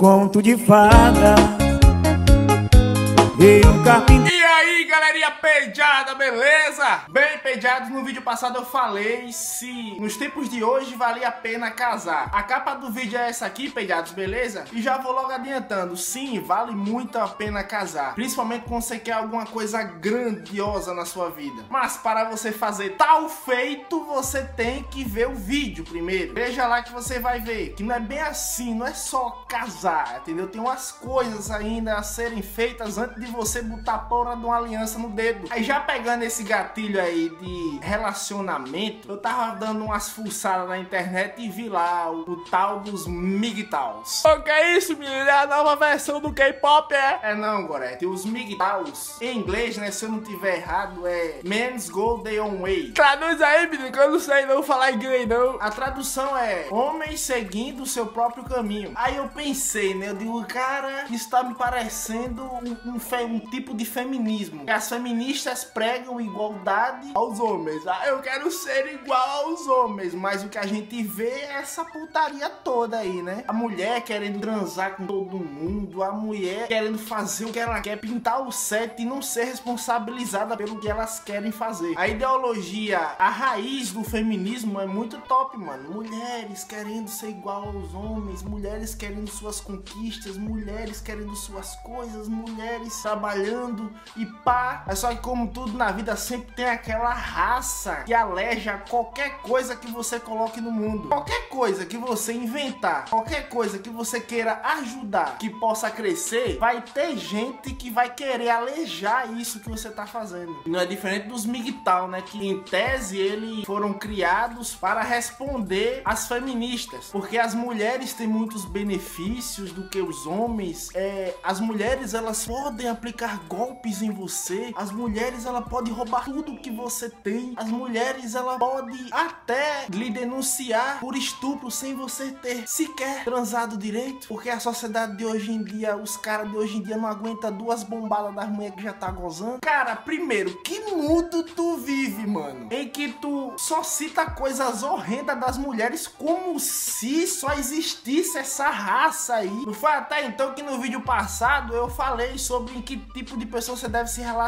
conto de fada. E um carpinteiro. Galerinha pejada, beleza? Bem, pejados, no vídeo passado eu falei se nos tempos de hoje valia a pena casar. A capa do vídeo é essa aqui, pejados, beleza? E já vou logo adiantando, sim, vale muito a pena casar. Principalmente quando você quer alguma coisa grandiosa na sua vida. Mas para você fazer tal feito, você tem que ver o vídeo primeiro. Veja lá que você vai ver que não é bem assim, não é só casar, entendeu? Tem umas coisas ainda a serem feitas antes de você botar a porra de uma aliança no dedo. Aí já pegando esse gatilho aí de relacionamento, eu tava dando umas fuçadas na internet e vi lá o, o tal dos MGTOWs. O que é isso, menino? É a nova versão do K-pop, é? É não, Gorete. Os MGTOWs, em inglês, né, se eu não tiver errado, é Men's Go Their Own Way. Traduz aí, menino, que eu não sei não falar inglês, não. A tradução é homens seguindo o seu próprio caminho. Aí eu pensei, né? Eu digo, cara, isso tá me parecendo um, um, um tipo de feminismo. As feministas pregam igualdade aos homens. Ah, eu quero ser igual aos homens. Mas o que a gente vê é essa putaria toda aí, né? A mulher querendo transar com todo mundo, a mulher querendo fazer o que ela quer, pintar o set e não ser responsabilizada pelo que elas querem fazer. A ideologia, a raiz do feminismo é muito top, mano. Mulheres querendo ser igual aos homens, mulheres querendo suas conquistas, mulheres querendo suas coisas, mulheres trabalhando e pá. É só que como tudo na vida sempre tem aquela raça que aleja qualquer coisa que você coloque no mundo. Qualquer coisa que você inventar, qualquer coisa que você queira ajudar, que possa crescer, vai ter gente que vai querer alejar isso que você tá fazendo. Não é diferente dos MGTOW, né? Que em tese eles foram criados para responder às feministas. Porque as mulheres têm muitos benefícios do que os homens. É, as mulheres elas podem aplicar golpes em você. As mulheres ela pode roubar tudo que você tem. As mulheres ela pode até lhe denunciar por estupro sem você ter sequer transado direito. Porque a sociedade de hoje em dia, os caras de hoje em dia não aguentam duas bombadas das mulheres que já tá gozando. Cara, primeiro, que mundo tu vive, mano? Em que tu só cita coisas horrendas das mulheres como se só existisse essa raça aí. Não foi até então que no vídeo passado eu falei sobre em que tipo de pessoa você deve se relacionar.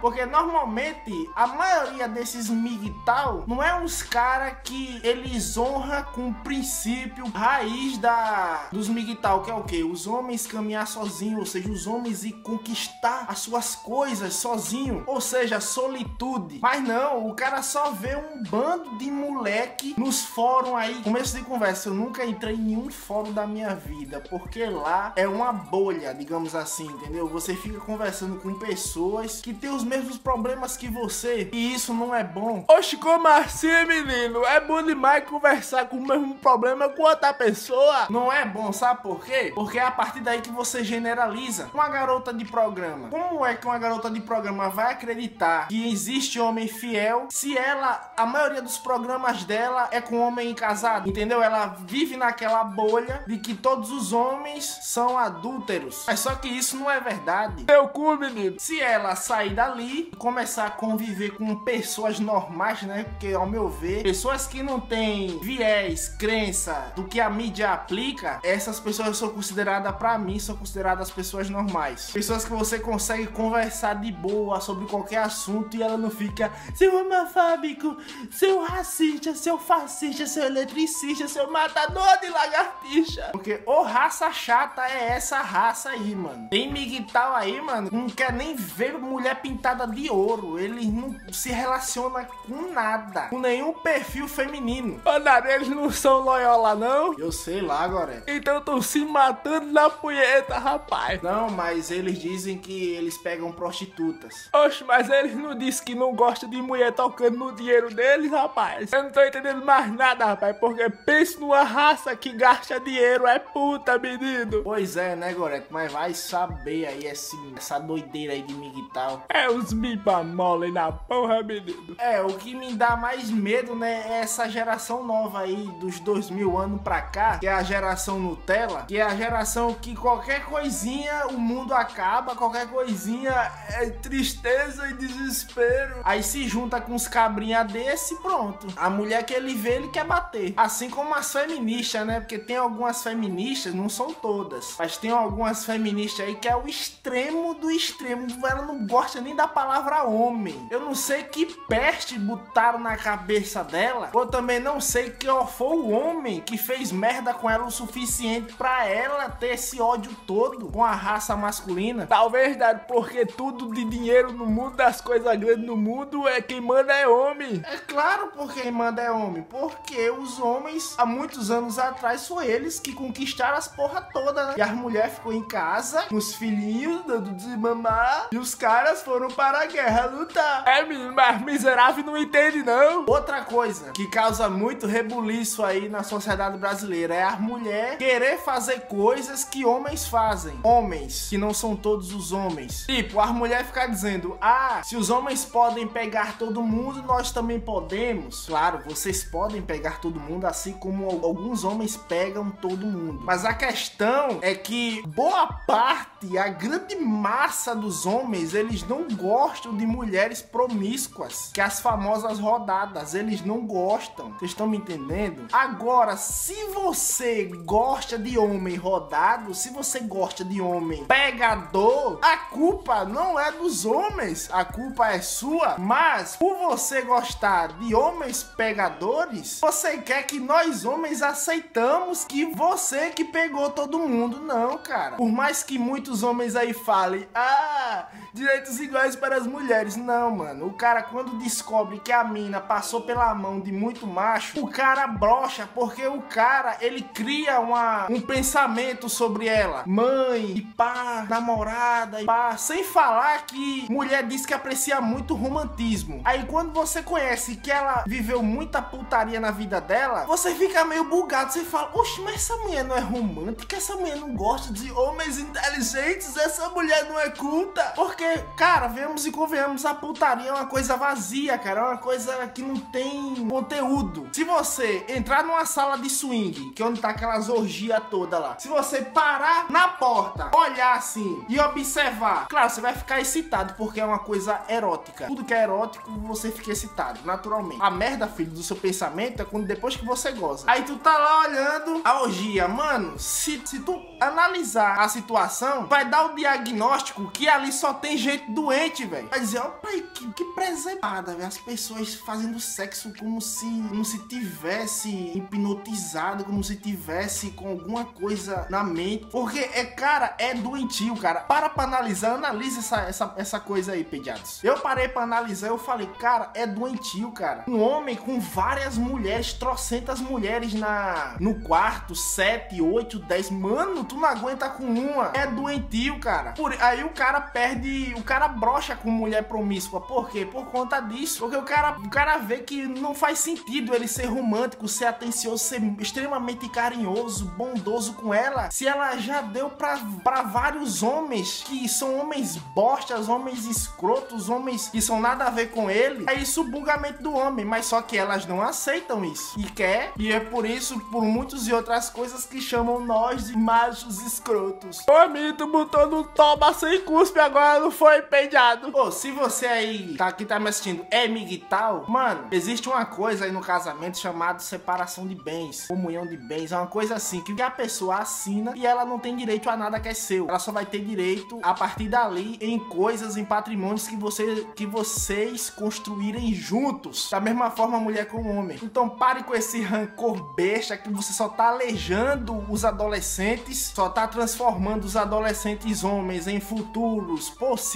Porque normalmente a maioria desses MGTOW não é uns cara que eles honram com o princípio raiz da dos MGTOW, que é o que? Os homens caminhar sozinhos, ou seja, os homens ir conquistar as suas coisas sozinho, ou seja, solitude. Mas não, o cara só vê um bando de moleque nos fóruns aí. Começo de conversa, eu nunca entrei em nenhum fórum da minha vida, porque lá é uma bolha, digamos assim, entendeu? Você fica conversando com pessoas que têm os mesmos problemas que você, e isso não é bom. Oxe, como assim, menino? É bom demais conversar com o mesmo problema com outra pessoa. Não é bom, sabe por quê? Porque é a partir daí que você generaliza. Uma garota de programa. Como é que uma garota de programa vai acreditar que existe homem fiel se ela, a maioria dos programas dela é com homem casado? Entendeu? Ela vive naquela bolha de que todos os homens são adúlteros. Mas só que isso não é verdade. Teu cu, menino. Se ela sair dali e começar a conviver com pessoas normais, né? Porque, ao meu ver, pessoas que não têm viés, crença do que a mídia aplica, essas pessoas são consideradas, pra mim, são consideradas pessoas normais. Pessoas que você consegue conversar de boa sobre qualquer assunto e ela não fica seu homofóbico, seu racista, seu fascista, seu eletricista, seu matador de lagartixa. Porque ô raça chata é essa raça aí, mano. Tem miguital aí, mano, não quer nem ver mulher pintada de ouro. Ele não se relaciona com nada, com nenhum perfil feminino. Ana, eles não são loyola, não? Eu sei lá, agora. Então tô se matando na punheta, rapaz. Não, mas eles dizem que eles pegam prostitutas. Oxe, mas eles não disse que não gostam de mulher tocando no dinheiro deles, rapaz. Eu não tô entendendo mais nada, rapaz. Porque pense numa raça que gasta dinheiro, é puta, menino. Pois é, né, Goreto? Mas vai saber aí esse, essa doideira aí de miguital Miguel. É os mipa mole na porra, menino. É, o que me dá mais medo, né, é essa geração nova aí, dos 2000 anos pra cá, que é a geração Nutella, que é a geração que qualquer coisinha o mundo acaba, qualquer coisinha é tristeza e desespero. Aí se junta com uns cabrinha desse pronto. A mulher que ele vê, ele quer bater. Assim como as feministas, né, porque tem algumas feministas, não são todas, mas tem algumas feministas aí que é o extremo do extremo. Ela não gosta nem da palavra homem. Eu não sei que peste botaram na cabeça dela. Ou também não sei que ó, foi o homem que fez merda com ela o suficiente para ela ter esse ódio todo com a raça masculina. Talvez, Dado, porque tudo de dinheiro no mundo, das coisas grandes no mundo, é quem manda é homem. É claro porque quem manda é homem. Porque os homens, há muitos anos atrás, foram eles que conquistaram as porra toda, né? E as mulheres ficou em casa, com os filhinhos, dando de mamar. E os caras foram para a guerra lutar. É, menino, mas miserável não entende, não. Outra coisa que causa muito rebuliço aí na sociedade brasileira é a mulher querer fazer coisas que homens fazem. Homens, que não são todos os homens. Tipo, as mulheres ficar dizendo: Ah, se os homens podem pegar todo mundo, nós também podemos. Claro, vocês podem pegar todo mundo, assim como alguns homens pegam todo mundo. Mas a questão é que boa parte, a grande massa dos homens, eles não gostam de mulheres promíscuas, que as famosas rodadas, eles não gostam. Vocês estão me entendendo? Agora, se você gosta de homem rodado, se você gosta de homem pegador, a culpa não é dos homens, a culpa é sua. Mas por você gostar de homens pegadores, você quer que nós homens aceitamos que você que pegou todo mundo, não, cara. Por mais que muitos homens aí falem, ah, direitos iguais para as mulheres. Não, mano. O cara, quando descobre que a mina passou pela mão de muito macho, o cara brocha, porque o cara, ele cria uma, um pensamento sobre ela. Mãe, e pá, namorada, e pá. Sem falar que mulher diz que aprecia muito romantismo. Aí quando você conhece que ela viveu muita putaria na vida dela, você fica meio bugado. Você fala, oxe, mas essa mulher não é romântica, essa mulher não gosta de homens inteligentes, essa mulher não é culta. Porque, cara, vemos e convenhamos, a putaria é uma coisa vazia, cara. É uma coisa que não tem conteúdo. Se você entrar numa sala de swing, que é onde tá aquelas orgia toda lá, se você parar na porta, olhar assim e observar, claro, você vai ficar excitado porque é uma coisa erótica. Tudo que é erótico, você fica excitado, naturalmente. A merda, filho, do seu pensamento é quando depois que você goza. Aí tu tá lá olhando a orgia, mano. Se, se tu analisar a situação, vai dar o diagnóstico que ali só tem gente doente, velho. Vai dizer, ó, pai, que, que preservada, velho. As pessoas fazendo sexo como se, como se tivesse hipnotizado, como se tivesse com alguma coisa na mente. Porque, é, cara, é doentio, cara. Para pra analisar, analisa essa, essa, essa coisa aí, pediatros. Eu parei pra analisar, eu falei, cara, é doentio, cara. Um homem com várias mulheres, trocentas mulheres na, no quarto, sete, oito, dez. Mano, tu não aguenta com uma. É doentio, cara. Por, aí o cara perde, o cara brocha com mulher promíscua. Por quê? Por conta disso. Porque o cara, o cara vê que não faz sentido ele ser romântico, ser atencioso, ser extremamente carinhoso, bondoso com ela. Se ela já deu pra, pra vários homens que são homens bostas, homens escrotos, homens que são nada a ver com ele. É isso o bugamento do homem. Mas só que elas não aceitam isso. E quer. E é por isso, por muitas e outras coisas que chamam nós de machos escrotos. Ô, tu botou no toba sem cuspe, agora não foi peidado. Pô, se você aí tá aqui tá me assistindo é miguital, mano, existe uma coisa aí no casamento chamada separação de bens, comunhão de bens, é uma coisa assim que a pessoa assina e ela não tem direito a nada que é seu. Ela só vai ter direito a partir dali em coisas, em patrimônios que você que vocês construírem juntos. Da mesma forma mulher com homem. Então pare com esse rancor besta que você só tá alejando os adolescentes, só tá transformando os adolescentes homens em futuros possíveis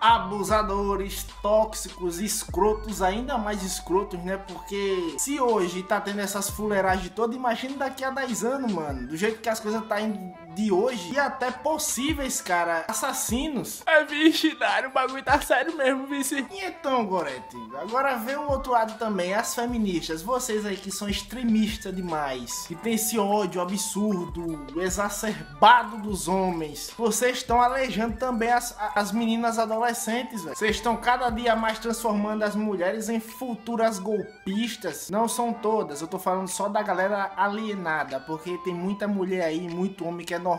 abusadores, tóxicos, escrotos, ainda mais escrotos, né? Porque se hoje tá tendo essas fuleiragens todas, imagina daqui a 10 anos, mano. Do jeito que as coisas tá indo de hoje e até possíveis, cara, assassinos. É, vixe, Dário, o bagulho tá sério mesmo, vice. E então, Gorete, agora vê o outro lado também, as feministas, vocês aí que são extremistas demais, que tem esse ódio absurdo, exacerbado dos homens, vocês estão alejando também as, as meninas adolescentes, velho. Vocês estão cada dia mais transformando as mulheres em futuras golpistas. Não são todas, eu tô falando só da galera alienada, porque tem muita mulher aí, muito homem que é normal,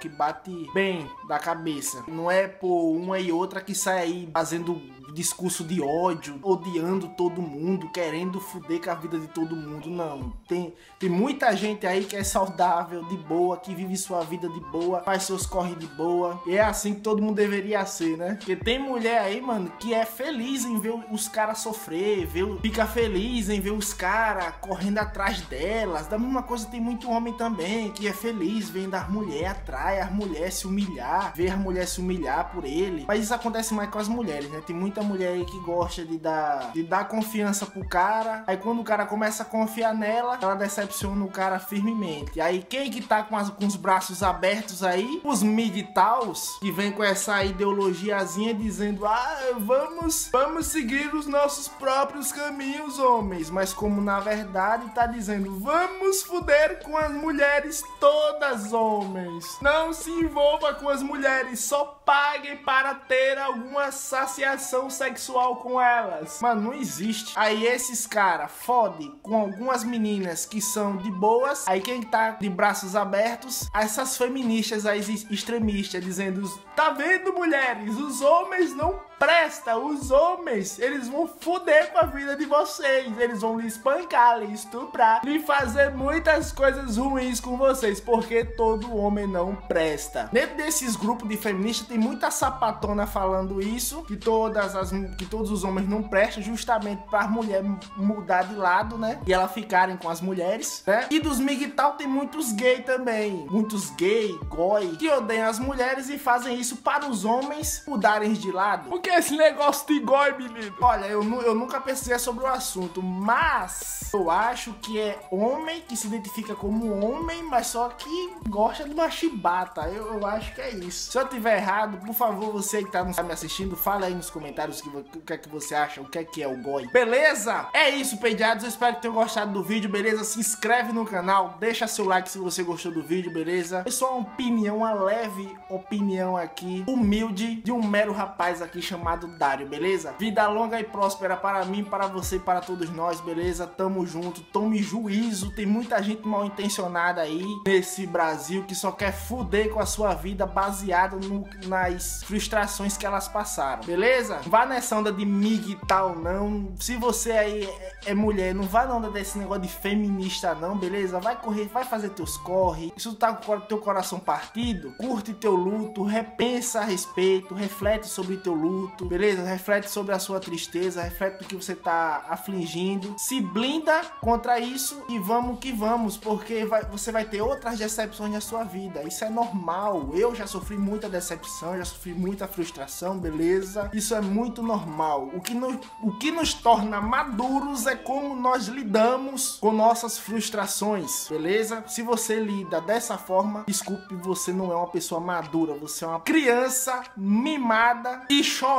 que bate bem da cabeça. Não é por uma e outra que sai aí fazendo discurso de ódio, odiando todo mundo, querendo fuder com a vida de todo mundo. Não. Tem, tem muita gente aí que é saudável, de boa, que vive sua vida de boa, faz seus corre de boa. E é assim que todo mundo deveria ser, né? Porque tem mulher aí, mano, que é feliz em ver os caras sofrer, ver, fica feliz em ver os caras correndo atrás delas. Da mesma coisa tem muito homem também que é feliz vendo as mulheres atrai as mulheres se humilhar, ver as mulheres se humilhar por ele. Mas isso acontece mais com as mulheres, né? Tem muita mulher aí que gosta de dar, de dar confiança pro cara. Aí quando o cara começa a confiar nela, ela decepciona o cara firmemente. Aí quem que tá com, as, com os braços abertos aí? Os MGTOWs, que vem com essa ideologiazinha dizendo: ah, vamos, vamos seguir os nossos próprios caminhos, homens. Mas como na verdade tá dizendo: vamos fuder com as mulheres todas, homens. Não se envolva com as mulheres, só pague para ter alguma saciação sexual com elas. Mano, não existe. Aí esses cara fode com algumas meninas que são de boas. Aí quem tá de braços abertos, essas feministas aí extremistas dizendo: "Tá vendo, mulheres? Os homens não presta, os homens, eles vão foder com a vida de vocês. Eles vão lhe espancar, lhe estuprar, lhe fazer muitas coisas ruins com vocês, porque todo homem não presta. Dentro desses grupos de feministas tem muita sapatona falando isso, que todas as que todos os homens não prestam, justamente para as mulheres mudar de lado, né? E elas ficarem com as mulheres, né? E dos migtal tem muitos gay também, muitos gay, goi, que odeiam as mulheres e fazem isso para os homens mudarem de lado. O que é esse negócio de goi, menino? Olha, eu, eu nunca pesquisei sobre o assunto, mas eu acho que é homem que se identifica como homem, mas só que gosta de uma chibata. Eu, eu acho que é isso. Se eu tiver errado, por favor, você que tá me assistindo, fala aí nos comentários que, o que é que você acha, o que é que é o goi. Beleza? É isso, pediados. Eu espero que tenham gostado do vídeo, beleza? Se inscreve no canal, deixa seu like se você gostou do vídeo, beleza? É só uma opinião, uma leve opinião aqui, humilde, de um mero rapaz aqui chamado Dário, beleza? Vida longa e próspera para mim, para você para todos nós, beleza? Tamo junto, tome juízo. Tem muita gente mal intencionada aí nesse Brasil que só quer fuder com a sua vida baseada no, nas frustrações que elas passaram, beleza? Vá nessa onda de mig e tal, não. Se você aí é, é mulher, não vá na onda desse negócio de feminista, não, beleza? Vai correr, vai fazer teus corre. Tu tá com o teu coração partido, curte teu luto, repensa a respeito, reflete sobre teu luto, beleza? Reflete sobre a sua tristeza, reflete do que você tá afligindo. Se blinda contra isso e vamos que vamos, porque vai, você vai ter outras decepções na sua vida. Isso é normal. Eu já sofri muita decepção, já sofri muita frustração, beleza? Isso é muito normal. O que nos, o que nos torna maduros é como nós lidamos com nossas frustrações, beleza? Se você lida dessa forma, desculpe, você não é uma pessoa madura, você é uma criança mimada e chorona,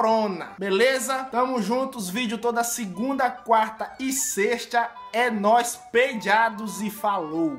beleza? Tamo juntos, vídeo toda segunda, quarta e sexta. É nós peidados e falou.